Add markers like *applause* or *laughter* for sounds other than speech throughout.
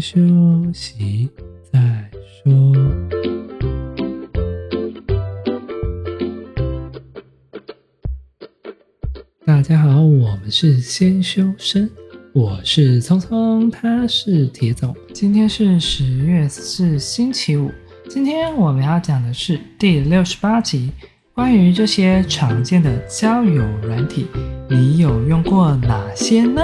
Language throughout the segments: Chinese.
休息再说。大家好，我们是先修身，我是聪聪，他是铁总。今天是十月四，星期五。今天我们要讲的是第六十八集，关于这些常见的交友软体，你有用过哪些呢？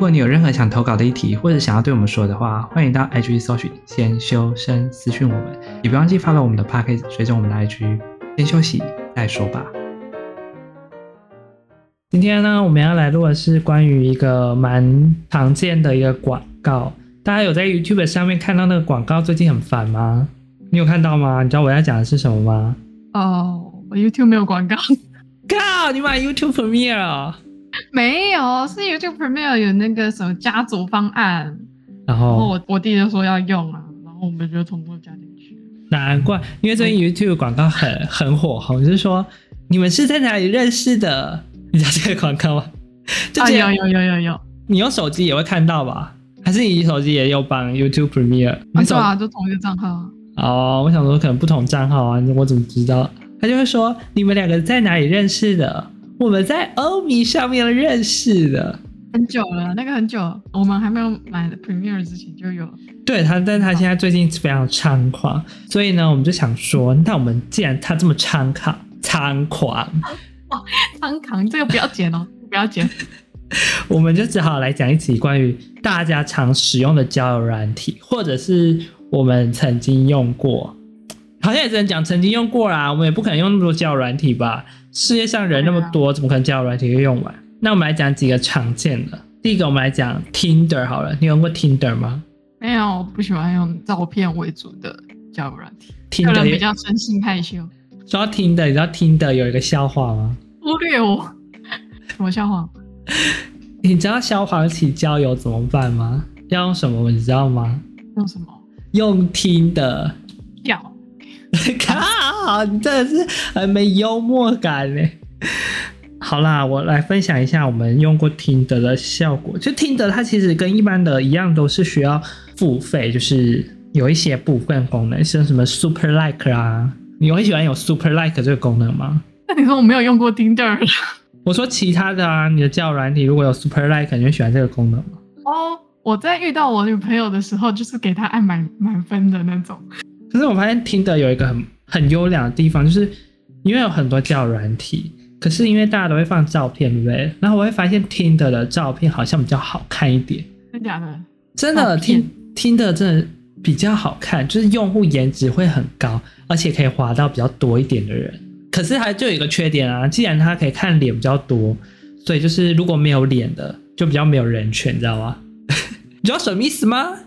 如果你有任何想投稿的议题，或者想要对我们说的话，欢迎到 IG 搜寻“先修身”私讯我们，也不忘记发到我们的 p a c k a g e 随着我们的 IG。先休息再说吧。今天呢，我们要来录的是关于一个蛮常见的一个广告。大家有在 YouTube 上面看到那个广告，最近很烦吗？你有看到吗？你知道我要讲的是什么吗？哦，我 YouTube 没有广告。*laughs* 靠，你买 YouTube Premiere 啊？*laughs* 没有，是 YouTube Premiere 有那个什么家族方案，然后，我我弟就说要用啊，然后我们就通过加进去。难怪，因为最近 YouTube 广告很很火红，就是说你们是在哪里认识的？你知道这个广告吗？*laughs* 就啊，有有有有有，你用手机也会看到吧？还是你手机也有绑 YouTube Premiere？没错啊，就同一个账号。哦，我想说可能不同账号啊，我怎么知道？他就会说你们两个在哪里认识的？我们在欧米上面认识的，很久了，那个很久，我们还没有买的 Premiere 之前就有。对他，但他现在最近非常猖狂，所以呢，我们就想说，那我们既然他这么猖狂，猖狂，哇，猖狂，这个不要剪哦，*laughs* 不要剪，我们就只好来讲一集关于大家常使用的交友软体，或者是我们曾经用过，好像也只能讲曾经用过啦，我们也不可能用那么多交友软体吧。世界上人那么多，怎么可能交友软体会用完？那我们来讲几个常见的。第一个，我们来讲 Tinder 好了。你用过 Tinder 吗？没有，我不喜欢用照片为主的交友软体。Tinder 比较生性害羞。说到 Tinder，你知道 Tinder 有一个笑话吗？忽略我。*laughs* 什么笑话？你知道消防起交友怎么办吗？要用什么？你知道吗？用什么？用 Tinder。叫。*laughs* 靠！你真的是很没幽默感呢。好啦，我来分享一下我们用过 Tinder 的效果。就 Tinder 它其实跟一般的一样，都是需要付费，就是有一些部分功能，像什么 Super Like 啊。你会喜欢有 Super Like 这个功能吗？那你说我没有用过 Tinder。我说其他的啊，你的交友软体如果有 Super Like，你会喜欢这个功能吗？哦，我在遇到我女朋友的时候，就是给她按满满分的那种。可是我发现 Tinder 有一个很很优良的地方，就是因为有很多交友软体，可是因为大家都会放照片，对不对？然后我会发现 Tinder 的照片好像比较好看一点。真的假的？真的，Tinder 真的比较好看，就是用户颜值会很高，而且可以滑到比较多一点的人。可是它就有一个缺点啊，既然它可以看脸比较多，所以就是如果没有脸的，就比较没有人权，你知道吗？*laughs* 你知道什么意思吗？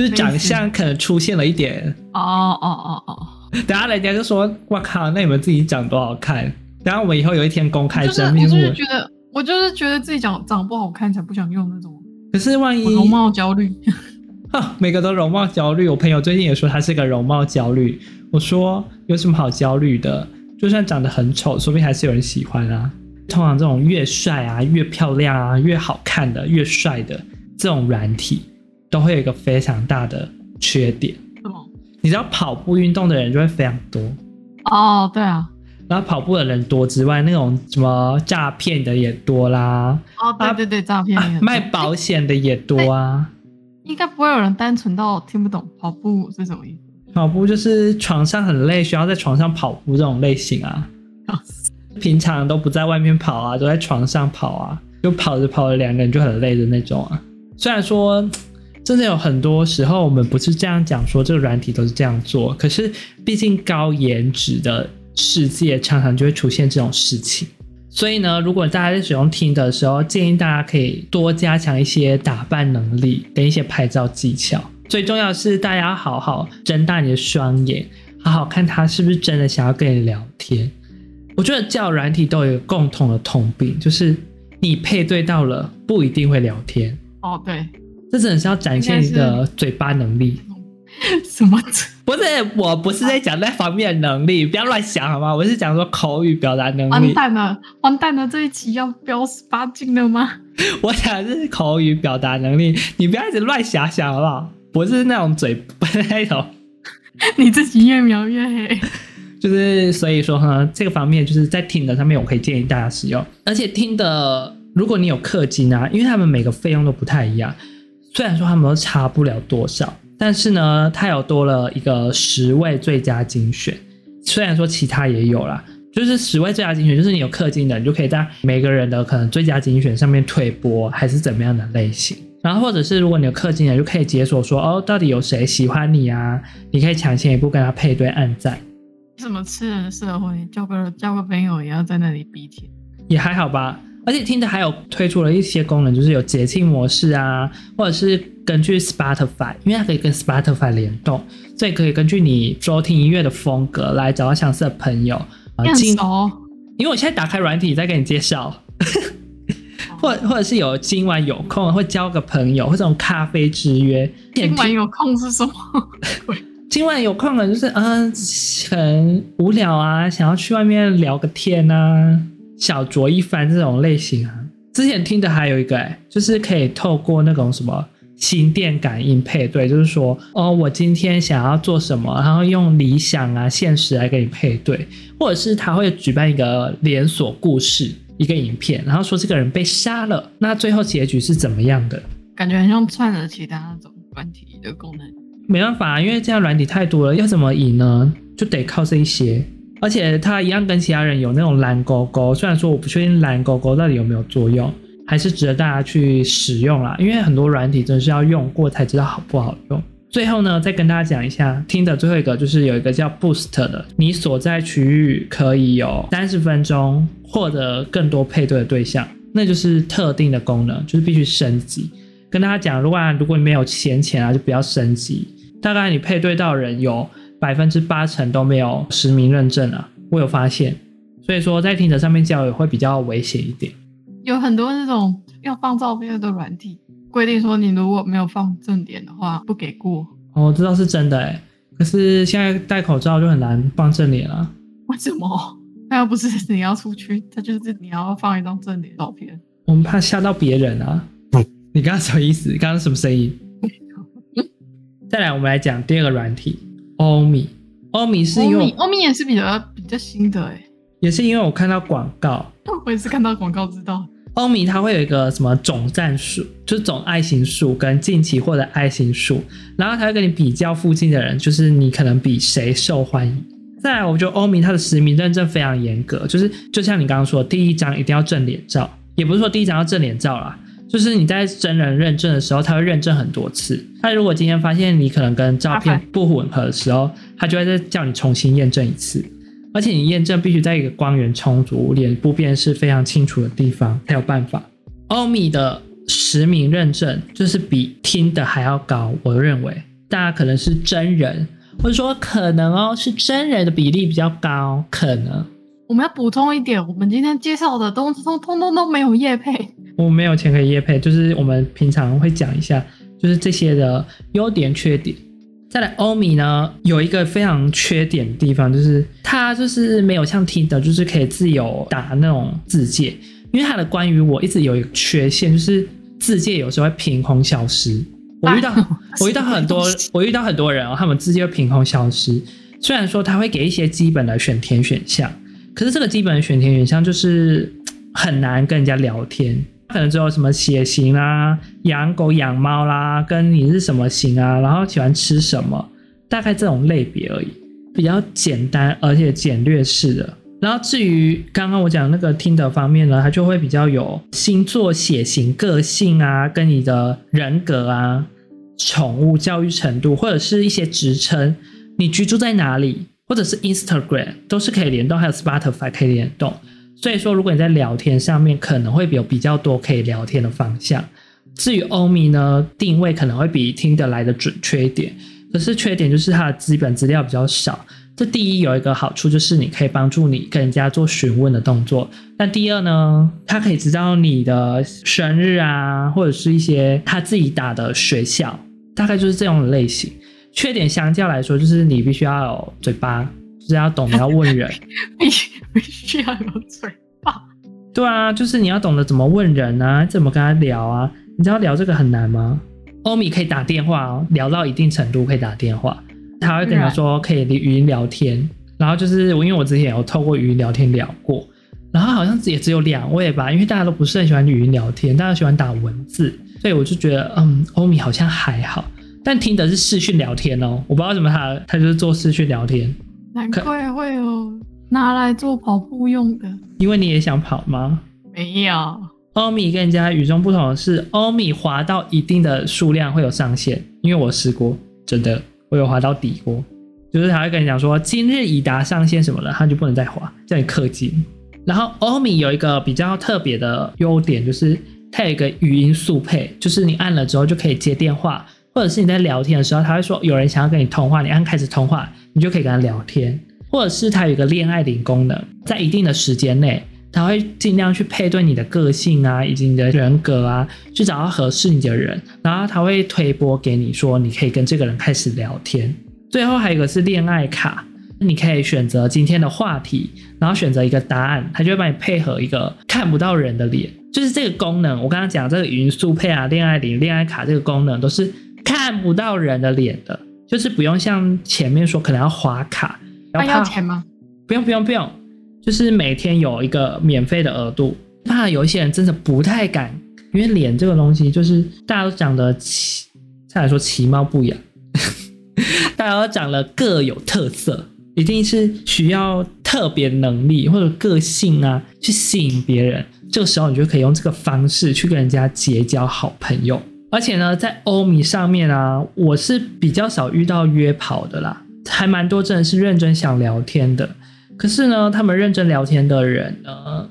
就是长相可能出现了一点哦哦哦哦，等下人家就说：“我靠，那你们自己长多好看？”等下我们以后有一天公开真面目，我就是觉得，我就是觉得自己长长不好看才不想用那种。可是万一容貌焦虑，*laughs* 哈，每个都容貌焦虑。我朋友最近也说他是个容貌焦虑。我说有什么好焦虑的？就算长得很丑，说不定还是有人喜欢啊。通常这种越帅啊、越漂亮啊、越好看的、越帅的这种软体。都会有一个非常大的缺点？你知道跑步运动的人就会非常多哦，对啊。然后跑步的人多之外，那种什么诈骗的也多啦。哦，对对对，诈骗、卖保险的也多啊。应该不会有人单纯到听不懂跑步是什么意思？跑步就是床上很累，需要在床上跑步这种类型啊。哦、*laughs* 平常都不在外面跑啊，都在床上跑啊，就跑着跑着两个人就很累的那种啊。虽然说。真的有很多时候，我们不是这样讲说这个软体都是这样做，可是毕竟高颜值的世界常常就会出现这种事情。所以呢，如果大家在使用听的时候，建议大家可以多加强一些打扮能力跟一些拍照技巧。最重要是，大家要好好睁大你的双眼，好好看他是不是真的想要跟你聊天。我觉得叫软体都有一个共同的通病，就是你配对到了不一定会聊天。哦，对。这真的是要展现你的嘴巴能力。什么？*laughs* 不是，我不是在讲那方面的能力，不要乱想好吗？我是讲说口语表达能力。完蛋了，完蛋了！这一期要飙十八禁了吗？*laughs* 我讲的是口语表达能力，你不要一直乱想想好不好？不是那种嘴，*laughs* 不是那种。你自己越描越黑。就是所以说哈，这个方面就是在听的上面，我可以建议大家使用。而且听的，如果你有氪金啊，因为他们每个费用都不太一样，虽然说他们都差不了多少。但是呢，他有多了一个十位最佳精选，虽然说其他也有啦，就是十位最佳精选，就是你有氪金的，你就可以在每个人的可能最佳精选上面推播，还是怎么样的类型。然后或者是如果你有氪金的，就可以解锁说哦，到底有谁喜欢你啊？你可以抢先一步跟他配对暗赞。什么吃人社会，交个交个朋友也要在那里比天，也还好吧。而且听的还有推出了一些功能，就是有节庆模式啊，或者是根据 Spotify，因为它可以跟 Spotify 联动，所以可以根据你收听音乐的风格来找到相似的朋友啊。今因为我现在打开软体在给你介绍，*laughs* 或或者是有今晚有空会交个朋友，或者这种咖啡之约。今晚有空是什么？*laughs* 今晚有空了，就是嗯，很无聊啊，想要去外面聊个天啊。小酌一番这种类型啊，之前听的还有一个哎，就是可以透过那种什么心电感应配对，就是说哦，我今天想要做什么，然后用理想啊、现实来给你配对，或者是他会举办一个连锁故事，一个影片，然后说这个人被杀了，那最后结局是怎么样的？感觉很像串了其他那种软体的功能。没办法，因为这样软体太多了，要怎么赢呢？就得靠这一些。而且它一样跟其他人有那种蓝勾勾，虽然说我不确定蓝勾勾到底有没有作用，还是值得大家去使用啦。因为很多软体真的是要用过才知道好不好用。最后呢，再跟大家讲一下，听的最后一个就是有一个叫 Boost 的，你所在区域可以有三十分钟获得更多配对的对象，那就是特定的功能，就是必须升级。跟大家讲，如果如果你没有闲钱啊，就不要升级。大概你配对到人有。百分之八成都没有实名认证啊，我有发现，所以说在听者上面交友会比较危险一点。有很多那种要放照片的软体，规定说你如果没有放正脸的话不给过。哦，这倒是真的哎，可是现在戴口罩就很难放正脸啊。为什么？那又不是你要出去，他就是你要放一张正脸照片。我们怕吓到别人啊。你刚刚什么意思？刚刚什么声音？*laughs* 再来，我们来讲第二个软体。欧米，欧米是因为欧米也是比较比较新的哎，也是因为我看到广告，*laughs* 我也是看到广告知道。欧米它会有一个什么总战数，就是总爱心数跟近期获得爱心数，然后它会跟你比较附近的人，就是你可能比谁受欢迎。再来，我觉得欧米它的实名认证非常严格，就是就像你刚刚说，第一张一定要正脸照，也不是说第一张要正脸照啦。就是你在真人认证的时候，他会认证很多次。他如果今天发现你可能跟照片不吻合的时候，他就会再叫你重新验证一次。而且你验证必须在一个光源充足、脸部辨识非常清楚的地方才有办法。欧米的实名认证就是比听的还要高，我认为大家可能是真人，或者说可能哦是真人的比例比较高，可能。我们要补充一点，我们今天介绍的都通通通都没有业配。我没有钱可以业配，就是我们平常会讲一下，就是这些的优点缺点。再来，欧米呢有一个非常缺点的地方，就是它就是没有像 Tinder，就是可以自由打那种字界，因为它的关于我一直有一个缺陷，就是字界有时候会凭空消失。*laughs* 我遇到 *laughs* 我遇到很多我遇到很多人哦，他们字界会凭空消失。虽然说他会给一些基本的选填选项，可是这个基本的选填选项就是 *tsk* 很难跟人家聊天。可能只有什么血型啦、养狗养猫啦，跟你是什么型啊，然后喜欢吃什么，大概这种类别而已，比较简单而且简略式的。然后至于刚刚我讲那个听的方面呢，它就会比较有星座、血型、个性啊，跟你的人格啊、宠物教育程度，或者是一些职称，你居住在哪里，或者是 Instagram 都是可以联动，还有 Spotify 可以联动。所以说，如果你在聊天上面可能会有比较多可以聊天的方向。至于欧米呢，定位可能会比听得来的准确一点，可是缺点就是它的基本资料比较少。这第一有一个好处就是你可以帮助你跟人家做询问的动作，但第二呢，它可以知道你的生日啊，或者是一些他自己打的学校，大概就是这种类型。缺点相较来说，就是你必须要有嘴巴，就是要懂得要问人，*laughs* 必必须要有嘴巴。对啊，就是你要懂得怎么问人啊，怎么跟他聊啊。你知道聊这个很难吗？欧米可以打电话哦，聊到一定程度可以打电话，他会跟他说可以语音聊天。然后就是我，因为我之前有透过语音聊天聊过，然后好像也只有两位吧，因为大家都不是很喜欢语音聊天，大家喜欢打文字，所以我就觉得，嗯，欧米好像还好。但听的是视讯聊天哦，我不知道为什么他他就是做视讯聊天，难怪会有拿来做跑步用的。因为你也想跑吗？没有。欧米跟人家与众不同的是，欧米滑到一定的数量会有上限，因为我试过，真的我有滑到底过。就是他会跟你讲说，今日已达上限什么的，他就不能再滑，叫你氪金。然后欧米有一个比较特别的优点，就是它有一个语音速配，就是你按了之后就可以接电话，或者是你在聊天的时候，他会说有人想要跟你通话，你按开始通话，你就可以跟他聊天。或者是它有一个恋爱铃功能，在一定的时间内，他会尽量去配对你的个性啊，以及你的人格啊，去找到合适你的人，然后他会推播给你说，你可以跟这个人开始聊天。最后还有一个是恋爱卡，你可以选择今天的话题，然后选择一个答案，它就会帮你配合一个看不到人的脸。就是这个功能，我刚刚讲这个语音速配啊、恋爱铃、恋爱卡这个功能都是看不到人的脸的，就是不用像前面说可能要划卡，要要钱吗？不用不用不用，就是每天有一个免费的额度。怕有一些人真的不太敢，因为脸这个东西就是大家都长得其，再来说其貌不扬。*laughs* 大家都长得各有特色，一定是需要特别能力或者个性啊，去吸引别人。这个时候，你就可以用这个方式去跟人家结交好朋友。而且呢，在欧米上面啊，我是比较少遇到约跑的啦，还蛮多真的是认真想聊天的。可是呢，他们认真聊天的人呢，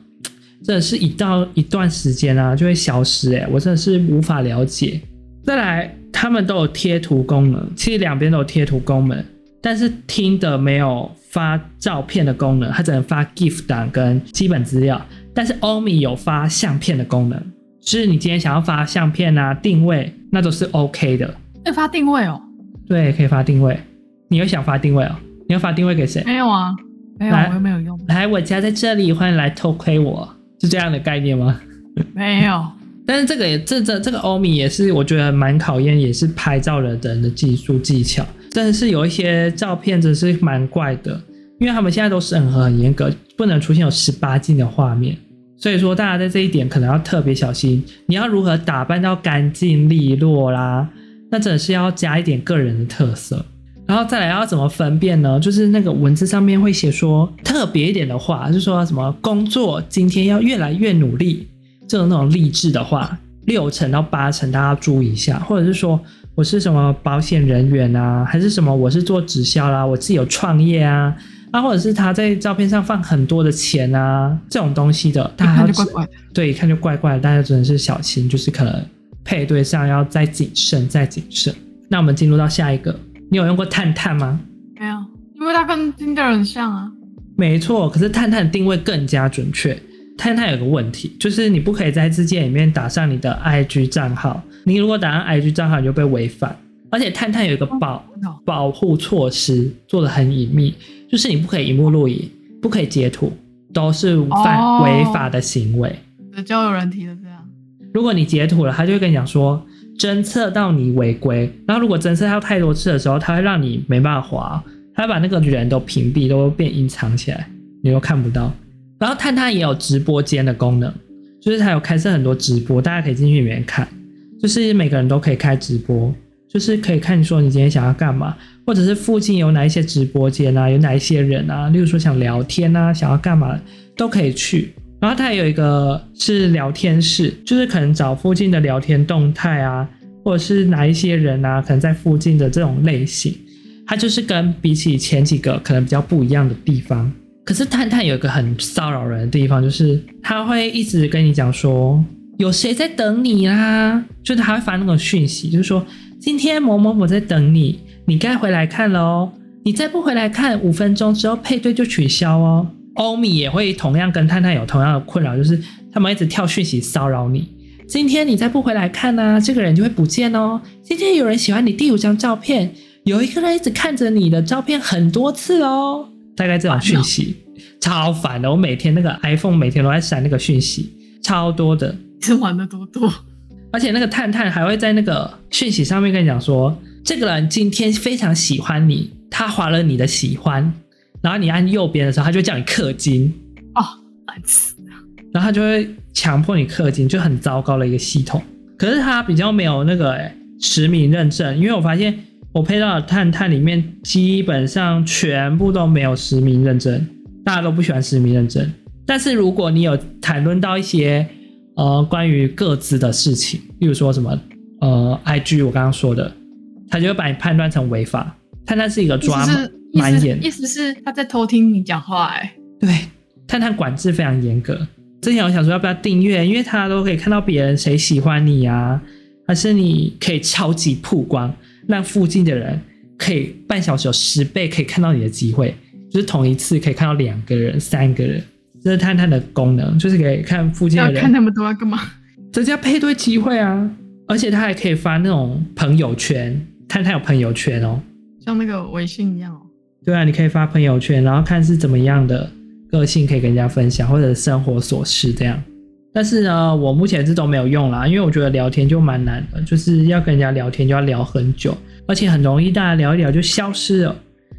真的是一到一段时间啊，就会消失。诶，我真的是无法了解。再来。他们都有贴图功能，其实两边都有贴图功能，但是听的没有发照片的功能，它只能发 GIF 档跟基本资料。但是欧米有发相片的功能，就是你今天想要发相片啊、定位，那都是 OK 的。可以发定位哦？对，可以发定位。你又想发定位哦？你要发定位给谁？没有啊，没有，我又没有用。来，我家在这里，欢迎来偷窥我，是这样的概念吗？*laughs* 没有。*laughs* 但是这个也这这这个欧米也是我觉得蛮考验，也是拍照的人的技术技巧。但是有一些照片真是蛮怪的，因为他们现在都审核很严格，不能出现有十八禁的画面。所以说大家在这一点可能要特别小心。你要如何打扮到干净利落啦？那真的是要加一点个人的特色。然后再来要怎么分辨呢？就是那个文字上面会写说特别一点的话，就说什么工作今天要越来越努力。这种那种励志的话，六成到八成，大家注意一下。或者是说我是什么保险人员啊，还是什么我是做直销啦，我自己有创业啊，啊，或者是他在照片上放很多的钱啊，这种东西的，大家就怪怪的。对，一看就怪怪的，大家只能是小心，就是可能配对上要再谨慎，再谨慎。那我们进入到下一个，你有用过探探吗？没有，因为它跟 Tinder 很像啊。没错，可是探探定位更加准确。探探有个问题，就是你不可以在字界里面打上你的 IG 账号。你如果打上 IG 账号，你就被违反。而且探探有一个保保护措施做的很隐秘，就是你不可以荧幕录影，不可以截图，都是犯违法的行为。交友人提的这样。如果你截图了，他就会跟你讲说，侦测到你违规。然后如果侦测到太多次的时候，他会让你没办法滑，他会把那个人都屏蔽，都变隐藏起来，你都看不到。然后探探也有直播间的功能，就是它有开设很多直播，大家可以进去里面看，就是每个人都可以开直播，就是可以看你说你今天想要干嘛，或者是附近有哪一些直播间啊，有哪一些人啊，例如说想聊天啊，想要干嘛都可以去。然后它也有一个是聊天室，就是可能找附近的聊天动态啊，或者是哪一些人啊，可能在附近的这种类型，它就是跟比起前几个可能比较不一样的地方。可是探探有一个很骚扰人的地方，就是他会一直跟你讲说有谁在等你啦，就是他会发那种讯息，就是说今天某某某在等你，你该回来看了哦，你再不回来看，五分钟之后配对就取消哦。欧米也会同样跟探探有同样的困扰，就是他们一直跳讯息骚扰你，今天你再不回来看呢，这个人就会不见哦。今天有人喜欢你第五张照片。有一个人一直看着你的照片很多次哦，大概这种讯息超烦的。我每天那个 iPhone 每天都在闪那个讯息，超多的。是玩的多多，而且那个探探还会在那个讯息上面跟你讲说，这个人今天非常喜欢你，他划了你的喜欢，然后你按右边的时候，他就叫你氪金哦，烦死了。然后他就会强迫你氪金，就很糟糕的一个系统。可是他比较没有那个诶实名认证，因为我发现我配到的探探里面基本上全部都没有实名认证，大家都不喜欢实名认证。但是如果你有谈论到一些呃关于各自的事情，例如说什么呃 IG 我刚刚说的，他就会把你判断成违法。探探是一个抓蛮严，意思是他在偷听你讲话哎。对，探探管制非常严格。之前我想说要不要订阅，因为他都可以看到别人谁喜欢你啊，还是你可以超级曝光，让附近的人可以半小时有十倍可以看到你的机会，就是同一次可以看到两个人、三个人，这是探探的功能，就是可以看附近的人。要看那么多要干嘛？增加配对机会啊！而且他还可以发那种朋友圈，探探有朋友圈哦，像那个微信一样哦。对啊，你可以发朋友圈，然后看是怎么样的。个性可以跟人家分享，或者生活琐事这样。但是呢，我目前这都没有用啦，因为我觉得聊天就蛮难的，就是要跟人家聊天就要聊很久，而且很容易大家聊一聊就消失了。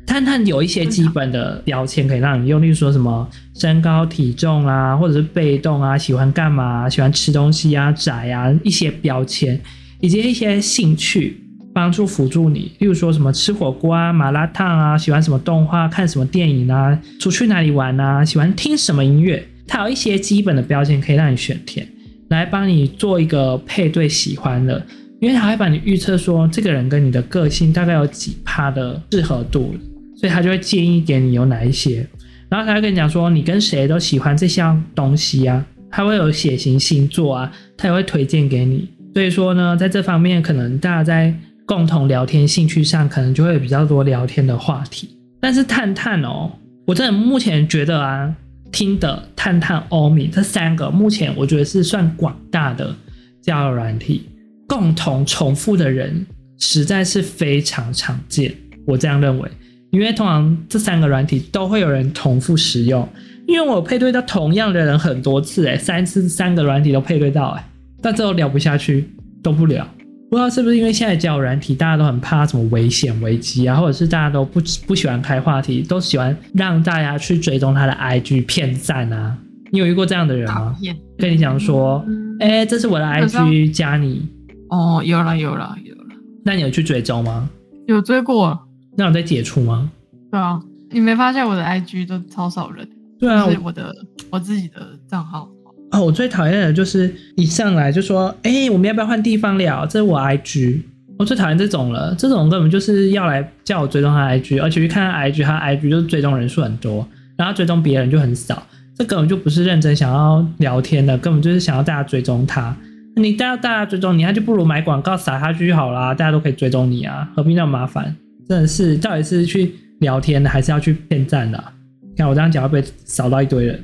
探探有一些基本的标签可以让你用，例如说什么身高、体重啊，或者是被动啊，喜欢干嘛，喜欢吃东西啊，宅啊，一些标签，以及一些兴趣。帮助辅助你，例如说什么吃火锅啊、麻辣烫啊，喜欢什么动画、看什么电影啊，出去哪里玩啊，喜欢听什么音乐，它有一些基本的标签可以让你选填，来帮你做一个配对喜欢的，因为它会帮你预测说这个人跟你的个性大概有几趴的适合度，所以他就会建议给你有哪一些，然后他会跟你讲说你跟谁都喜欢这项东西啊，他会有血型星座啊，他也会推荐给你，所以说呢，在这方面可能大家在共同聊天兴趣上可能就会有比较多聊天的话题，但是探探哦，我真的目前觉得啊，听的探探、欧米这三个目前我觉得是算广大的交友软体，共同重复的人实在是非常常见，我这样认为，因为通常这三个软体都会有人重复使用，因为我配对到同样的人很多次，诶，三次三个软体都配对到，诶，但最后聊不下去，都不聊。不知道是不是因为现在交友软体大家都很怕什么危险危机啊，或者是大家都不不喜欢开话题，都喜欢让大家去追踪他的 IG 骗赞啊？你有遇过这样的人吗？跟你讲说，哎、欸，这是我的 IG，加你。哦，有了有了有了。那你有去追踪吗？有追过。那有在解除吗？对啊，你没发现我的 IG 都超少人？对啊，就是我的我自己的账号。哦，我最讨厌的就是一上来就说，哎、欸，我们要不要换地方聊？这是我 IG，我最讨厌这种了。这种根本就是要来叫我追踪他 IG，而且去看他 IG，他 IG 就是追踪人数很多，然后追踪别人就很少。这根本就不是认真想要聊天的，根本就是想要大家追踪他。你大家大家追踪你，那就不如买广告撒下去就好啦，大家都可以追踪你啊，何必那么麻烦？真的是，到底是去聊天的，还是要去骗赞的、啊？看我这样讲会不会扫到一堆人？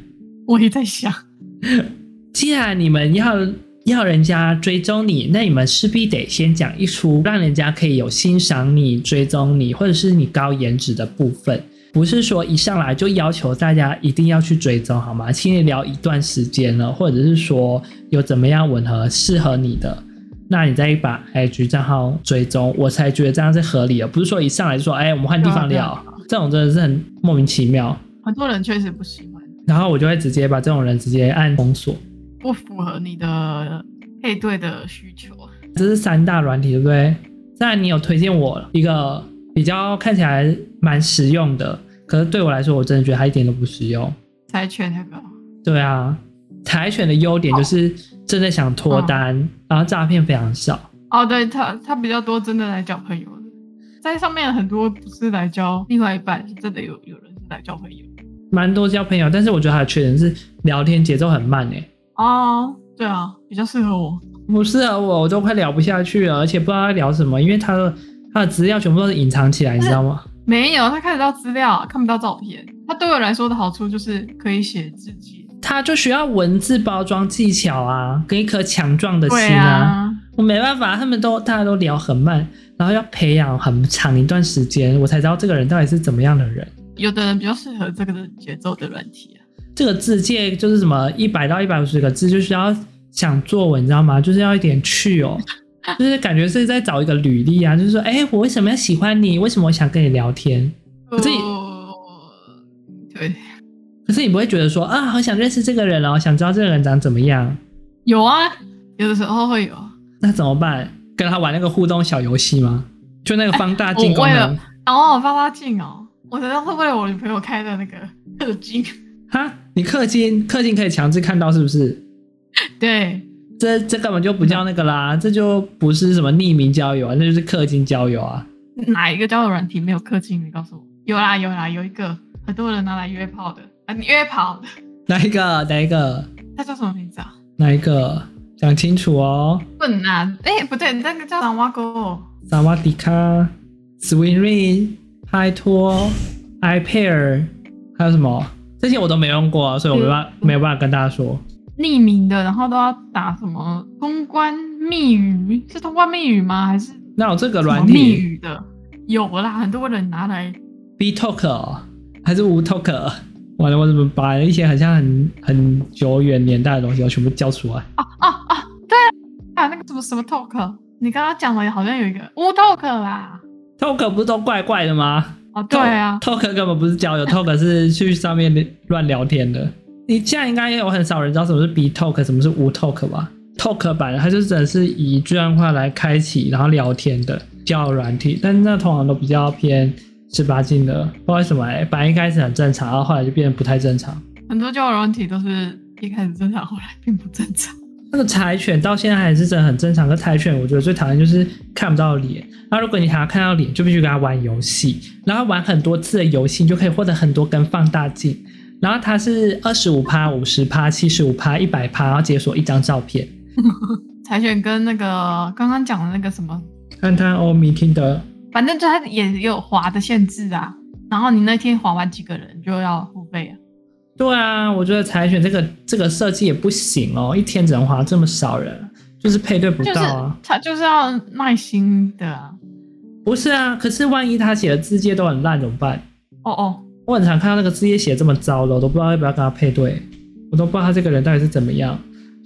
我也在想。既然你们要要人家追踪你，那你们势必得先讲一出让人家可以有欣赏你、追踪你，或者是你高颜值的部分。不是说一上来就要求大家一定要去追踪，好吗？请你聊一段时间了，或者是说有怎么样吻合适合你的，那你再把 IG 账号追踪，我才觉得这样是合理的。不是说一上来就说，哎，我们换地方聊，这种真的是很莫名其妙。很多人确实不喜欢。然后我就会直接把这种人直接按封锁，不符合你的配对的需求。这是三大软体，对不对？当然你有推荐我一个比较看起来蛮实用的，可是对我来说，我真的觉得它一点都不实用。柴犬那个？对啊，柴犬的优点就是真的想脱单，哦、然后诈骗非常少。哦，对，它它比较多真的来交朋友的，在上面很多不是来交另外一半，是真的有有人是来交朋友。蛮多交朋友，但是我觉得他的缺点是聊天节奏很慢诶、欸。哦，对啊，比较适合我。不适合我，我都快聊不下去了，而且不知道他聊什么，因为他的他的资料全部都是隐藏起来，你知道吗？*laughs* 没有，他看得到资料，看不到照片。他对我来说的好处就是可以写字迹。他就需要文字包装技巧啊，跟一颗强壮的心啊。啊我没办法，他们都大家都聊很慢，然后要培养很长一段时间，我才知道这个人到底是怎么样的人。有的人比较适合这个节奏的软体啊。这个字界就是什么一百到一百五十个字，就需要想作文，你知道吗？就是要一点趣哦，*laughs* 就是感觉是在找一个履历啊，就是说，哎，我为什么要喜欢你？为什么我想跟你聊天？自己，对，可是你不会觉得说啊，好想认识这个人哦，想知道这个人长怎么样？有啊，有的时候会有。那怎么办？跟他玩那个互动小游戏吗？就那个放大镜功能？哦，放大镜哦，我觉得会为了我女朋友开的那个氪金。哈，你氪金，氪金可以强制看到是不是？对，这这根本就不叫那个啦，这就不是什么匿名交友啊，那就是氪金交友啊。哪一个交友软体没有氪金？你告诉我。有啦有啦，有一个很多人拿来约炮的啊，你约炮的。*laughs* 哪一个？哪一个？他叫什么名字啊？哪一个？讲清楚哦。笨啊，哎，不对，那个叫啥哇哥？萨瓦迪卡，Swing Ring，拍拖，iPair，还有什么？这些我都没用过，所以我没办法没有办法跟大家说。匿名的，然后都要打什么通关密语？是通关密语吗？还是那有这个软体密语的？有啦，很多人拿来。B Talk、哦、还是无 Talk？完了，我怎么把一些很像很很久远年代的东西我全部叫出来？哦哦哦！对啊，那个什么什么 Talk？你刚刚讲的好像有一个无 Talk 啦。Talk 不是都怪怪的吗？哦，对啊，Talk 根本不是交友，*laughs* Talk 是去上面乱聊天的。你现在应该也有很少人知道什么是 B Talk，什么是无 Talk 吧？Talk 版它就真的是以这样话来开启，然后聊天的交友软体，但是那通常都比较偏十八禁的，不知道为什么哎、欸，本来一开始很正常，然后后来就变得不太正常。很多交友软体都是一开始正常，后来并不正常。那个柴犬到现在还是真的很正常。可柴犬我觉得最讨厌就是看不到脸。那如果你想要看到脸，就必须跟他玩游戏，然后玩很多次的游戏，你就可以获得很多根放大镜。然后它是二十五趴、五十趴、七十五趴、一百趴，然后解锁一张照片。*laughs* 柴犬跟那个刚刚讲的那个什么，安探欧米听的，反正就它也有滑的限制啊。然后你那天滑完几个人就要付费啊。对啊，我觉得柴犬这个这个设计也不行哦，一天只能滑这么少人，就是配对不到啊。他就是要耐心的啊。不是啊，可是万一他写的字迹都很烂怎么办？哦哦，我很常看到那个字迹写这么糟的，我都不知道要不要跟他配对，我都不知道他这个人到底是怎么样。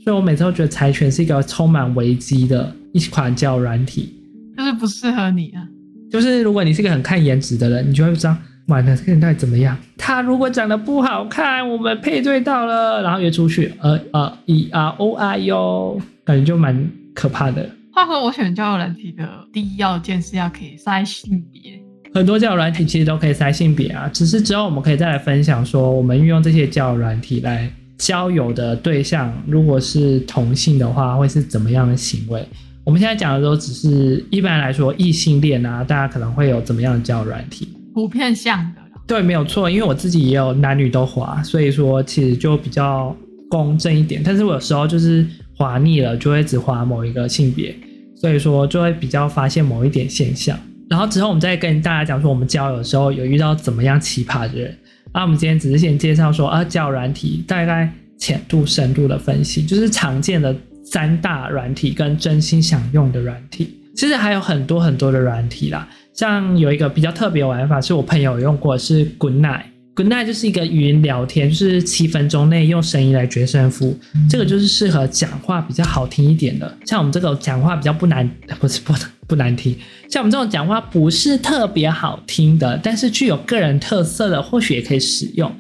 所以我每次都觉得柴犬是一个充满危机的一款交友软体，就是不适合你啊。就是如果你是一个很看颜值的人，你就会知道。玩的这个人到底怎么样？他如果长得不好看，我们配对到了，然后约出去，呃呃，E R O I 哟，感觉就蛮可怕的。话说，我选交友软体的第一要件是要可以筛性别。很多交友软体其实都可以筛性别啊，只是之后我们可以再来分享说，我们运用这些交友软体来交友的对象，如果是同性的话，会是怎么样的行为？我们现在讲的都只是一般来说异性恋啊，大家可能会有怎么样的交友软体？普遍向的，对，没有错，因为我自己也有男女都滑，所以说其实就比较公正一点。但是我有时候就是滑腻了，就会只滑某一个性别，所以说就会比较发现某一点现象。然后之后我们再跟大家讲说，我们交友的时候有遇到怎么样奇葩的人。那我们今天只是先介绍说啊，交友软体大概浅度、深度的分析，就是常见的三大软体跟真心想用的软体。其实还有很多很多的软体啦。像有一个比较特别玩法，是我朋友用过，是 Good Night。Good Night 就是一个语音聊天，就是七分钟内用声音来决胜负。这个就是适合讲话比较好听一点的，像我们这个讲话比较不难，不是不不难听，像我们这种讲话不是特别好听的，但是具有个人特色的，或许也可以使用。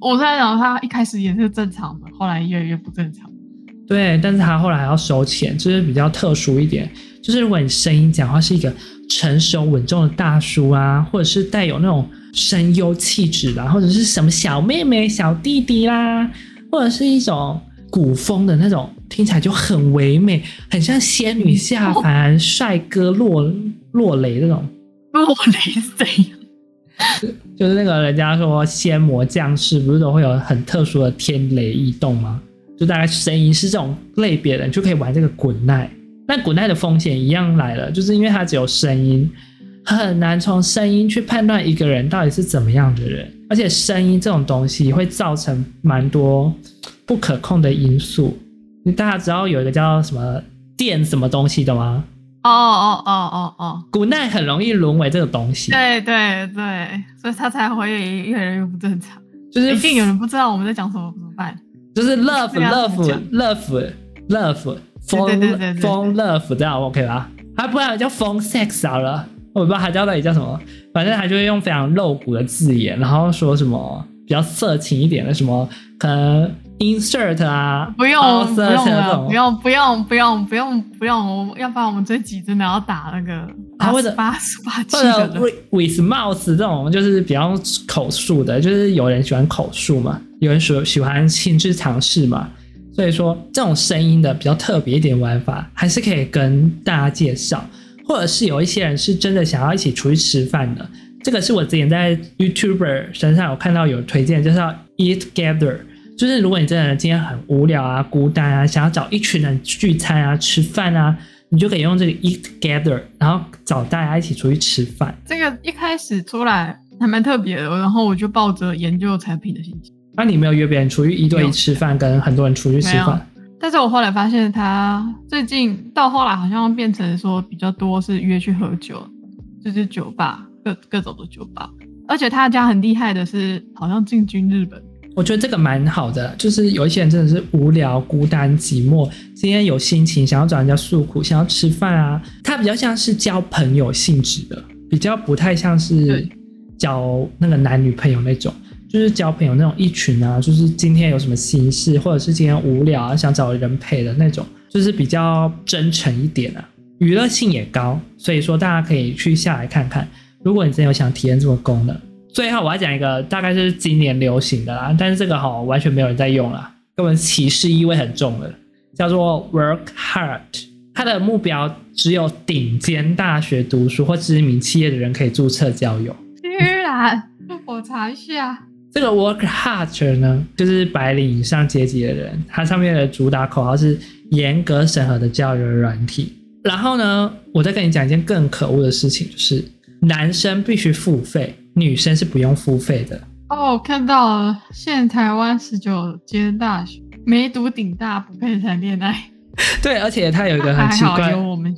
我在想他一开始也是正常的，后来越来越不正常。对，但是他后来还要收钱，就是比较特殊一点。就是如果你声音讲话是一个。成熟稳重的大叔啊，或者是带有那种声优气质啦，或者是什么小妹妹、小弟弟啦，或者是一种古风的那种，听起来就很唯美，很像仙女下凡，帅哥落落雷那种。落雷是怎样？就是那个人家说仙魔降世，不是都会有很特殊的天雷异动吗？就大概声音是这种类别的，你就可以玩这个滚奈。但滚奈的风险一样来了，就是因为它只有声音，很难从声音去判断一个人到底是怎么样的人，而且声音这种东西会造成蛮多不可控的因素。大家知道有一个叫什么电什么东西的吗？哦哦哦哦哦，Good night 很容易沦为这个东西。对对对，所以他才会越来越不正常。就是一定有人不知道我们在讲什么，怎么办？就是 love love love love phone phone love 这样 OK 吧？他不然叫 phone sex 好了，我不知道他叫到底叫什么，反正他就会用非常露骨的字眼，然后说什么比较色情一点的什么可能。Insert 啊，不用不用了，不用不用不用不用不用，要不然我们这集真的要打那个啊，或者八十八七的。with mouse 这种就是比较口述的，就是有人喜欢口述嘛，有人喜喜欢亲自尝试嘛，所以说这种声音的比较特别一点玩法，还是可以跟大家介绍，或者是有一些人是真的想要一起出去吃饭的，这个是我之前在 YouTuber 身上有看到有推荐，就是要 Eat Together。就是如果你真的今天很无聊啊、孤单啊，想要找一群人聚餐啊、吃饭啊，你就可以用这个 eat together，然后找大家一起出去吃饭。这个一开始出来还蛮特别的，然后我就抱着研究产品的心情。那、啊、你没有约别人出去一对一吃饭，跟很多人出去吃饭？但是我后来发现，他最近到后来好像变成说比较多是约去喝酒，就是酒吧各各种的酒吧，而且他家很厉害的是，好像进军日本。我觉得这个蛮好的，就是有一些人真的是无聊、孤单、寂寞，今天有心情想要找人家诉苦，想要吃饭啊，他比较像是交朋友性质的，比较不太像是交那个男女朋友那种，就是交朋友那种一群啊，就是今天有什么心事，或者是今天无聊啊，想找人陪的那种，就是比较真诚一点啊，娱乐性也高，所以说大家可以去下来看看，如果你真的有想体验这个功能。最后我要讲一个，大概是今年流行的啦，但是这个好完全没有人在用啦，根本歧视意味很重的，叫做 Work Hard。它的目标只有顶尖大学读书或知名企业的人可以注册交友。居然，我查一下，这个 Work Hard 呢，就是白领以上阶级的人，它上面的主打口号是严格审核的交友软体。然后呢，我再跟你讲一件更可恶的事情，就是男生必须付费。女生是不用付费的哦。我看到了，现台湾十九间大学没读顶大不配谈恋爱。*laughs* 对，而且它有一个很奇怪，有我们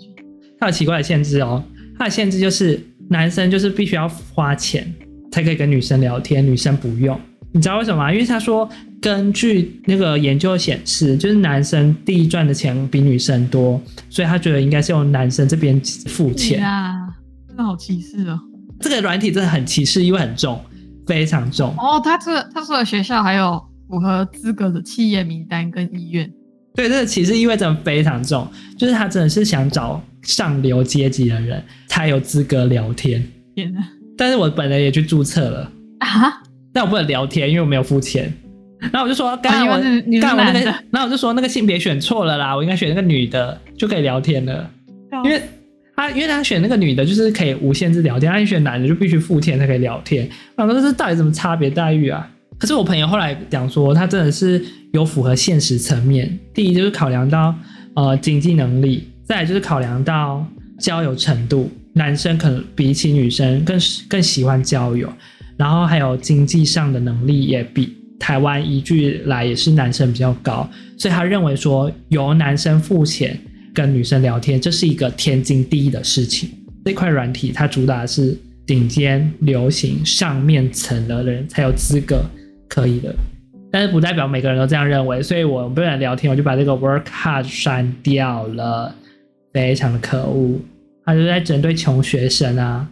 它有奇怪的限制哦。它的限制就是男生就是必须要花钱才可以跟女生聊天，女生不用。你知道为什么吗？因为他说根据那个研究显示，就是男生第一赚的钱比女生多，所以他觉得应该是由男生这边付钱啊。真的好歧视哦。这个软体真的很歧视，因为很重，非常重。哦，他这他说的学校还有符合资格的企业名单跟医院。对，这个歧视意味真的非常重，就是他真的是想找上流阶级的人才有资格聊天。天哪！但是我本人也去注册了啊，但我不能聊天，因为我没有付钱。然后我就说，刚刚我刚刚我那个，然后我就说那个性别选错了啦，我应该选那个女的就可以聊天了，因为。他因为他选那个女的，就是可以无限制聊天；他选男的就必须付钱才可以聊天。我说这是到底怎么差别待遇啊？可是我朋友后来讲说，他真的是有符合现实层面。第一就是考量到呃经济能力，再来就是考量到交友程度，男生可能比起女生更更喜欢交友，然后还有经济上的能力也比台湾依据来也是男生比较高，所以他认为说由男生付钱。跟女生聊天，这是一个天经地义的事情。这块软体它主打的是顶尖、流行、上面层的人才有资格可以的，但是不代表每个人都这样认为。所以我不想聊天，我就把这个 work hard 删掉了，非常的可恶。他就在针对穷学生啊，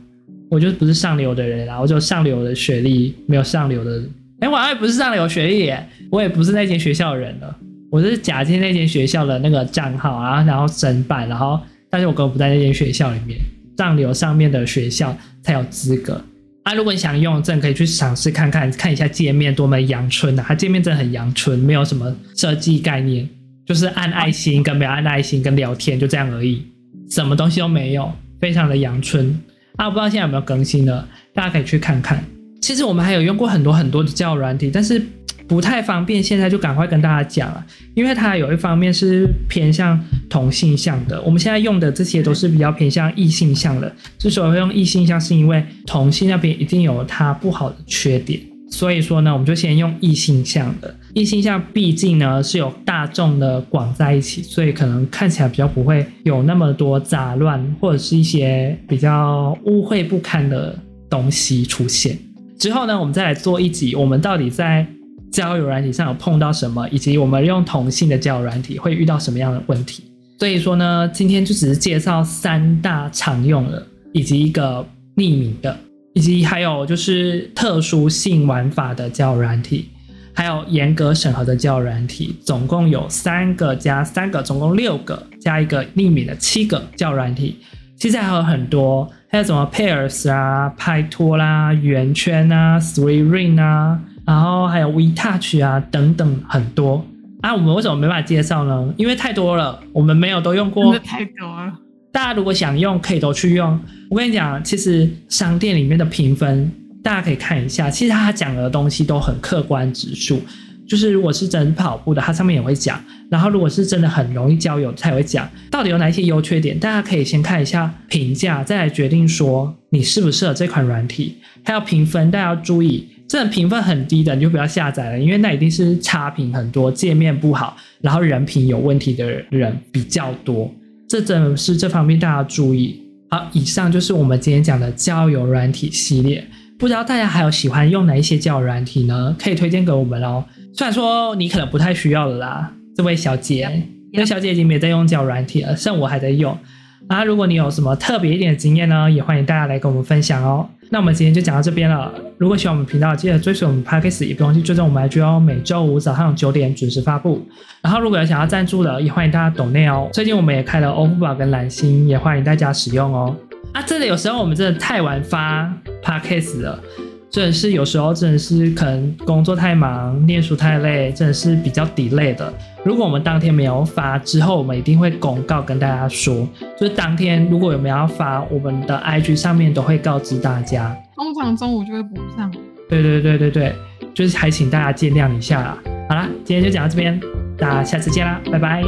我就不是上流的人啊，我就上流的学历，没有上流的。哎，我也不是上流学历耶，我也不是那间学校的人了。我是假借那间学校的那个账号啊，然后申办，然后但是我根本不在那间学校里面，上流上面的学校才有资格啊。如果你想用，真的可以去尝试看看，看一下界面多么阳春啊！它界面真的很阳春，没有什么设计概念，就是按爱心跟没有按爱心跟聊天就这样而已，什么东西都没有，非常的阳春啊！我不知道现在有没有更新了，大家可以去看看。其实我们还有用过很多很多的交友软体，但是。不太方便，现在就赶快跟大家讲了，因为它有一方面是偏向同性向的，我们现在用的这些都是比较偏向异性向的。之所以会用异性向，是因为同性那边一定有它不好的缺点，所以说呢，我们就先用异性向的。异性向毕竟呢是有大众的广在一起，所以可能看起来比较不会有那么多杂乱或者是一些比较污秽不堪的东西出现。之后呢，我们再来做一集，我们到底在交友软体上有碰到什么，以及我们用同性的交友软体会遇到什么样的问题。所以说呢，今天就只是介绍三大常用的，以及一个匿名的，以及还有就是特殊性玩法的交友软体。还有严格审核的交友软体，总共有三个加三个，总共六个，加一个匿名的七个交友软体。其实还有很多，还有什么 Pairs 啊、拍拖啦、圆圈啊、Three Ring 啊，然后还有 We Touch 啊等等很多。啊，我们为什么没办法介绍呢？因为太多了，我们没有都用过。太多了。大家如果想用，可以都去用。我跟你讲，其实商店里面的评分。大家可以看一下，其实他讲的东西都很客观指数，就是如果是真跑步的，它上面也会讲；然后如果是真的很容易交友，它也会讲到底有哪一些优缺点。大家可以先看一下评价，再来决定说你适不适合这款软体。还有评分，大家要注意，这种评分很低的你就不要下载了，因为那一定是差评很多，界面不好，然后人品有问题的人比较多。这真的是这方面大家注意。好，以上就是我们今天讲的交友软体系列。不知道大家还有喜欢用哪一些交友软体呢？可以推荐给我们哦。虽然说你可能不太需要了啦，这位小姐，这位小姐已经没在用交友软体了，剩我还在用。啊，如果你有什么特别一点的经验呢，也欢迎大家来跟我们分享哦。那我们今天就讲到这边了。如果喜欢我们频道，记得追随我们 Podcast，也不忘记追踪我们 IG 哦。每周五早上九点准时发布。然后如果有想要赞助的，也欢迎大家抖内哦。最近我们也开了欧付宝跟蓝心，也欢迎大家使用哦。啊，真的有时候我们真的太晚发 podcast 了，真的是有时候真的是可能工作太忙，念书太累，真的是比较 delay 的。如果我们当天没有发，之后我们一定会公告跟大家说，就是当天如果有没有要发，我们的 IG 上面都会告知大家。通常中午就会补上。对对对对对，就是还请大家见谅一下啦。好啦，今天就讲到这边，大家下次见啦，拜拜。